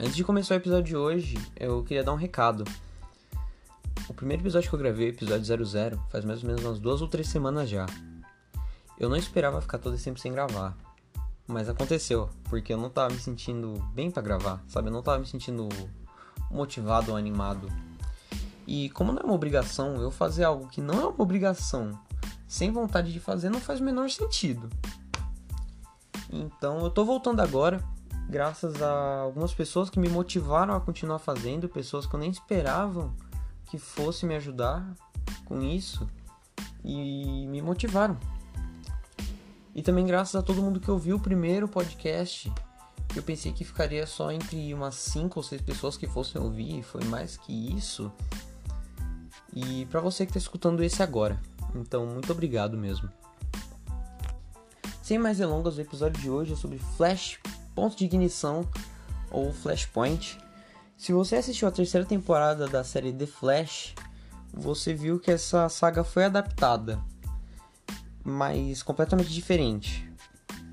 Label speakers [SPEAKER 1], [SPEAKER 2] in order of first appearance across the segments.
[SPEAKER 1] Antes de começar o episódio de hoje, eu queria dar um recado. O primeiro episódio que eu gravei, episódio 00, faz mais ou menos umas duas ou três semanas já. Eu não esperava ficar todo esse tempo sem gravar. Mas aconteceu, porque eu não tava me sentindo bem para gravar, sabe? Eu não tava me sentindo motivado ou animado. E como não é uma obrigação, eu fazer algo que não é uma obrigação, sem vontade de fazer, não faz o menor sentido. Então eu tô voltando agora graças a algumas pessoas que me motivaram a continuar fazendo, pessoas que eu nem esperavam que fosse me ajudar com isso e me motivaram. E também graças a todo mundo que ouviu o primeiro podcast, eu pensei que ficaria só entre umas 5 ou 6 pessoas que fossem ouvir, foi mais que isso. E para você que está escutando esse agora. Então, muito obrigado mesmo. Sem mais delongas, o episódio de hoje é sobre Flash ponto de ignição ou Flashpoint. Se você assistiu a terceira temporada da série The Flash, você viu que essa saga foi adaptada, mas completamente diferente.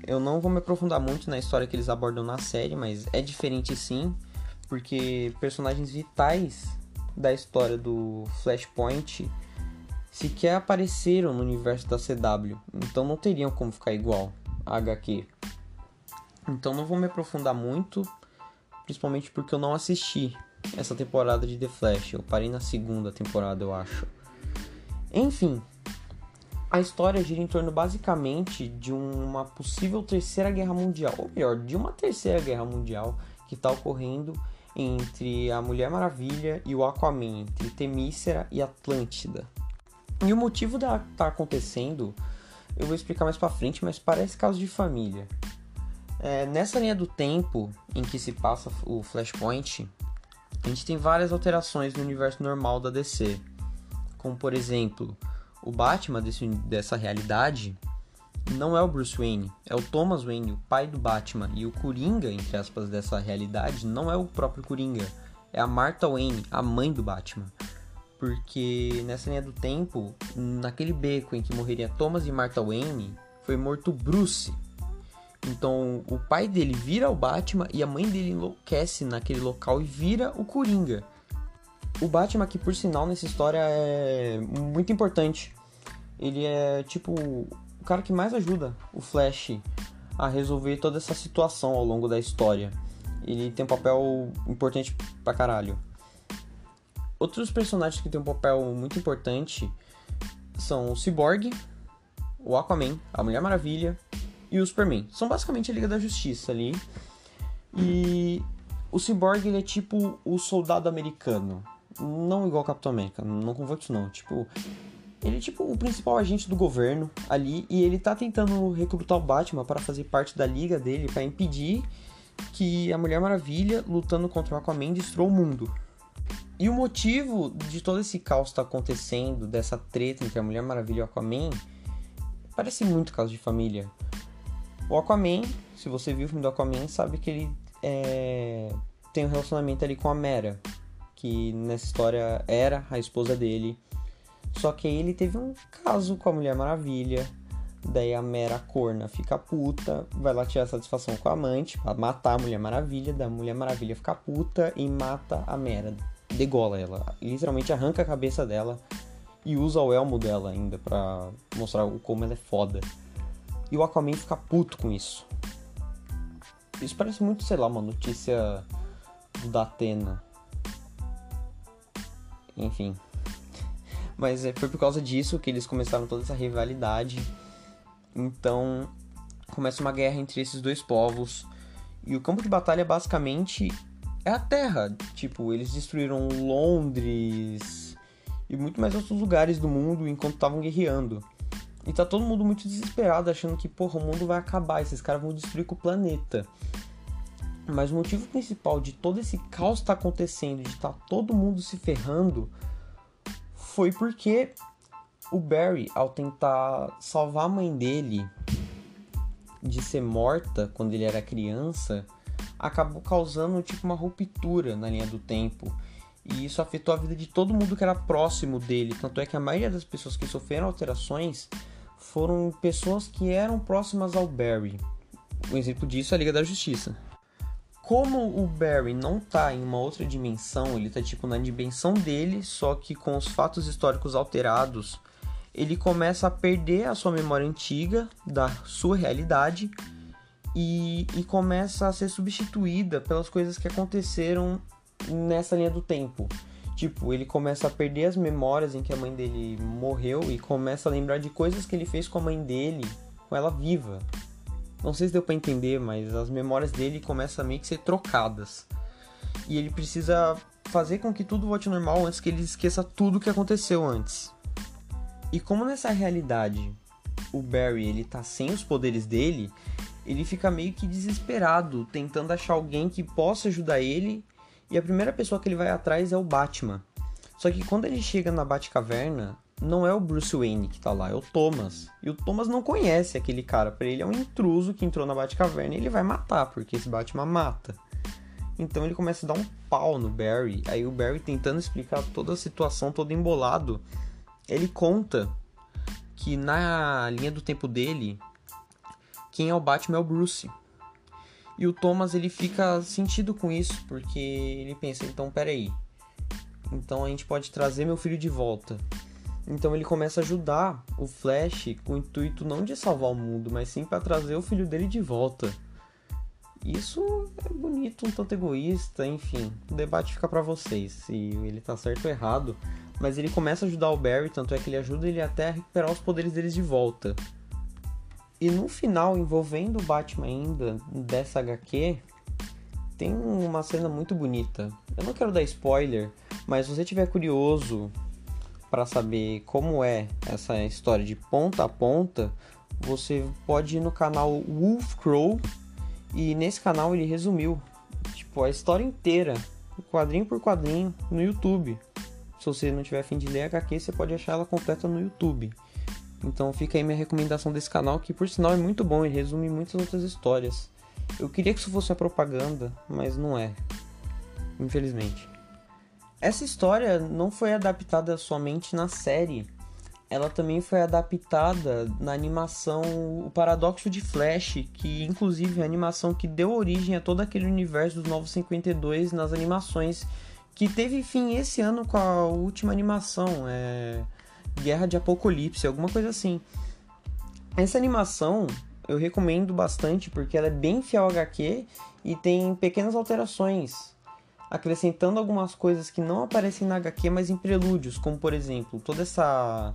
[SPEAKER 1] Eu não vou me aprofundar muito na história que eles abordam na série, mas é diferente sim, porque personagens vitais da história do Flashpoint sequer apareceram no universo da CW, então não teriam como ficar igual a HQ. Então não vou me aprofundar muito, principalmente porque eu não assisti essa temporada de The Flash. Eu parei na segunda temporada, eu acho. Enfim, a história gira em torno basicamente de uma possível terceira guerra mundial, ou melhor, de uma terceira guerra mundial que está ocorrendo entre a Mulher Maravilha e o Aquaman, entre Temícera e Atlântida. E o motivo da tá acontecendo, eu vou explicar mais para frente, mas parece caso de família. É, nessa linha do tempo em que se passa o Flashpoint, a gente tem várias alterações no universo normal da DC. Como, por exemplo, o Batman desse, dessa realidade não é o Bruce Wayne, é o Thomas Wayne, o pai do Batman. E o Coringa, entre aspas, dessa realidade não é o próprio Coringa, é a Martha Wayne, a mãe do Batman. Porque nessa linha do tempo, naquele beco em que morreria Thomas e Martha Wayne, foi morto Bruce, então o pai dele vira o Batman e a mãe dele enlouquece naquele local e vira o Coringa. O Batman, que por sinal nessa história é muito importante. Ele é tipo o cara que mais ajuda o Flash a resolver toda essa situação ao longo da história. Ele tem um papel importante pra caralho. Outros personagens que tem um papel muito importante são o Cyborg, o Aquaman, a Mulher Maravilha, e o Superman. São basicamente a Liga da Justiça ali. E o Cyborg ele é tipo o soldado americano. Não igual Capitão América, não convoco isso não. Tipo, ele é tipo o principal agente do governo ali e ele tá tentando recrutar o Batman para fazer parte da liga dele para impedir que a Mulher Maravilha lutando contra o Aquaman destrua o mundo. E o motivo de todo esse caos tá acontecendo, dessa treta entre a Mulher Maravilha e o Aquaman, parece muito caso de família. O Aquaman, se você viu o filme do Aquaman, sabe que ele é, tem um relacionamento ali com a Mera, que nessa história era a esposa dele. Só que ele teve um caso com a Mulher Maravilha. Daí a Mera corna fica puta, vai lá tirar satisfação com a amante pra matar a Mulher Maravilha. Da Mulher Maravilha fica puta e mata a Mera. Degola ela, literalmente arranca a cabeça dela e usa o elmo dela ainda pra mostrar como ela é foda. E o Aquaman fica puto com isso. Isso parece muito, sei lá, uma notícia do Datena. Enfim. Mas é, foi por causa disso que eles começaram toda essa rivalidade. Então começa uma guerra entre esses dois povos. E o campo de batalha basicamente é a Terra. Tipo, eles destruíram Londres e muito mais outros lugares do mundo enquanto estavam guerreando. E tá todo mundo muito desesperado, achando que, porra, o mundo vai acabar, esses caras vão destruir com o planeta. Mas o motivo principal de todo esse caos tá acontecendo, de tá todo mundo se ferrando, foi porque o Barry, ao tentar salvar a mãe dele de ser morta quando ele era criança, acabou causando tipo uma ruptura na linha do tempo. E isso afetou a vida de todo mundo que era próximo dele. Tanto é que a maioria das pessoas que sofreram alterações foram pessoas que eram próximas ao Barry. Um exemplo disso é a Liga da Justiça. como o Barry não tá em uma outra dimensão, ele tá tipo na dimensão dele, só que com os fatos históricos alterados, ele começa a perder a sua memória antiga da sua realidade e, e começa a ser substituída pelas coisas que aconteceram nessa linha do tempo. Tipo, ele começa a perder as memórias em que a mãe dele morreu e começa a lembrar de coisas que ele fez com a mãe dele, com ela viva. Não sei se deu para entender, mas as memórias dele começam a meio que ser trocadas. E ele precisa fazer com que tudo volte normal antes que ele esqueça tudo que aconteceu antes. E como nessa realidade o Barry ele tá sem os poderes dele, ele fica meio que desesperado, tentando achar alguém que possa ajudar ele, e a primeira pessoa que ele vai atrás é o Batman. Só que quando ele chega na Batcaverna, não é o Bruce Wayne que tá lá, é o Thomas. E o Thomas não conhece aquele cara, para ele é um intruso que entrou na Batcaverna e ele vai matar, porque esse Batman mata. Então ele começa a dar um pau no Barry. Aí o Barry tentando explicar toda a situação, todo embolado, ele conta que na linha do tempo dele, quem é o Batman é o Bruce. E o Thomas ele fica sentido com isso, porque ele pensa, então peraí. Então a gente pode trazer meu filho de volta. Então ele começa a ajudar o Flash com o intuito não de salvar o mundo, mas sim para trazer o filho dele de volta. Isso é bonito, um tanto egoísta, enfim. O debate fica para vocês se ele tá certo ou errado. Mas ele começa a ajudar o Barry, tanto é que ele ajuda ele até a recuperar os poderes deles de volta. E no final, envolvendo o Batman ainda dessa HQ, tem uma cena muito bonita. Eu não quero dar spoiler, mas se você tiver curioso para saber como é essa história de ponta a ponta, você pode ir no canal Wolf Crow e nesse canal ele resumiu tipo a história inteira, quadrinho por quadrinho no YouTube. Se você não tiver fim de ler HQ, você pode achar ela completa no YouTube. Então fica aí minha recomendação desse canal, que por sinal é muito bom e resume muitas outras histórias. Eu queria que isso fosse uma propaganda, mas não é. Infelizmente. Essa história não foi adaptada somente na série, ela também foi adaptada na animação O Paradoxo de Flash, que inclusive é a animação que deu origem a todo aquele universo dos Novos 52 nas animações, que teve fim esse ano com a última animação. É Guerra de Apocalipse, alguma coisa assim. Essa animação eu recomendo bastante porque ela é bem fiel ao HQ e tem pequenas alterações, acrescentando algumas coisas que não aparecem na HQ, mas em prelúdios, como por exemplo, toda essa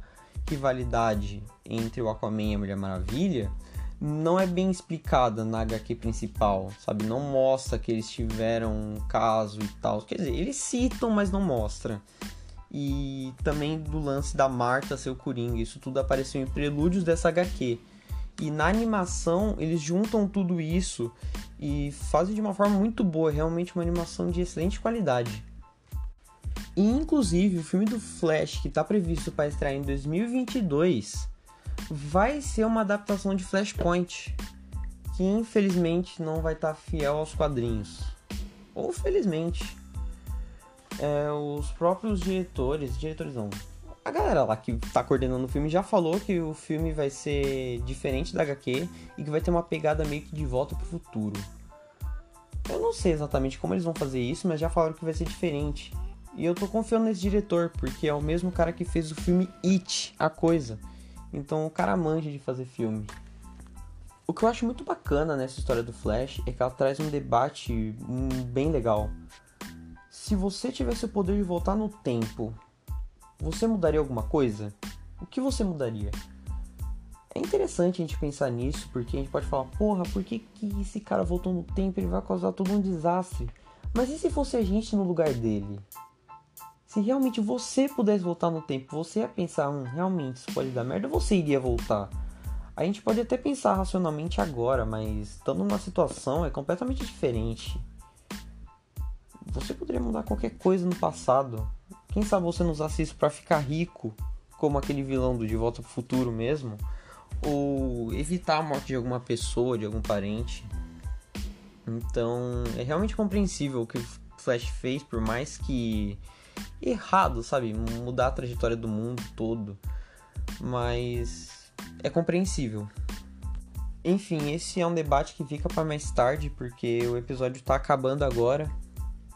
[SPEAKER 1] rivalidade entre o Aquaman e a Mulher Maravilha não é bem explicada na HQ principal, sabe? Não mostra que eles tiveram um caso e tal. Quer dizer, eles citam, mas não mostra e também do lance da Marta ser o Coringa. Isso tudo apareceu em prelúdios dessa HQ. E na animação eles juntam tudo isso e fazem de uma forma muito boa, realmente uma animação de excelente qualidade. E inclusive o filme do Flash que está previsto para estrear em 2022 vai ser uma adaptação de Flashpoint, que infelizmente não vai estar tá fiel aos quadrinhos. Ou felizmente, é, os próprios diretores, diretores não, a galera lá que tá coordenando o filme já falou que o filme vai ser diferente da HQ e que vai ter uma pegada meio que de volta pro futuro. Eu não sei exatamente como eles vão fazer isso, mas já falaram que vai ser diferente. E eu tô confiando nesse diretor, porque é o mesmo cara que fez o filme It, a coisa. Então o cara manja de fazer filme. O que eu acho muito bacana nessa história do Flash é que ela traz um debate hum, bem legal se você tivesse o poder de voltar no tempo, você mudaria alguma coisa? O que você mudaria? É interessante a gente pensar nisso, porque a gente pode falar, porra, por que, que esse cara voltou no tempo? Ele vai causar todo um desastre. Mas e se fosse a gente no lugar dele? Se realmente você pudesse voltar no tempo, você ia pensar, hum, realmente isso pode dar merda, você iria voltar. A gente pode até pensar racionalmente agora, mas estando numa situação é completamente diferente. Você poderia mudar qualquer coisa no passado. Quem sabe você não usasse isso para ficar rico, como aquele vilão do De Volta pro Futuro mesmo, ou evitar a morte de alguma pessoa, de algum parente. Então, é realmente compreensível o que o Flash fez, por mais que errado, sabe, mudar a trajetória do mundo todo, mas é compreensível. enfim, esse é um debate que fica para mais tarde, porque o episódio tá acabando agora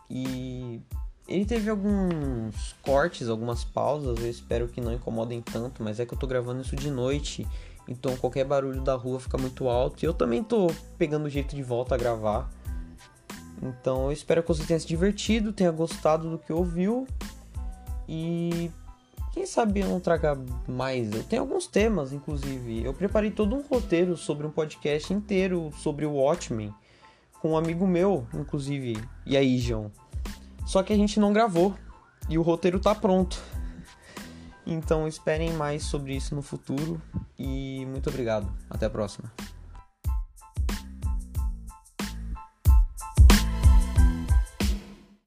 [SPEAKER 1] e ele teve alguns cortes, algumas pausas, eu espero que não incomodem tanto, mas é que eu tô gravando isso de noite, então qualquer barulho da rua fica muito alto e eu também tô pegando o jeito de volta a gravar. Então eu espero que você tenha se divertido, tenha gostado do que ouviu e quem sabe eu não traga mais. Eu tenho alguns temas, inclusive. Eu preparei todo um roteiro sobre um podcast inteiro sobre o Watchmen com um amigo meu, inclusive. E aí, João? Só que a gente não gravou e o roteiro tá pronto. Então esperem mais sobre isso no futuro e muito obrigado. Até a próxima.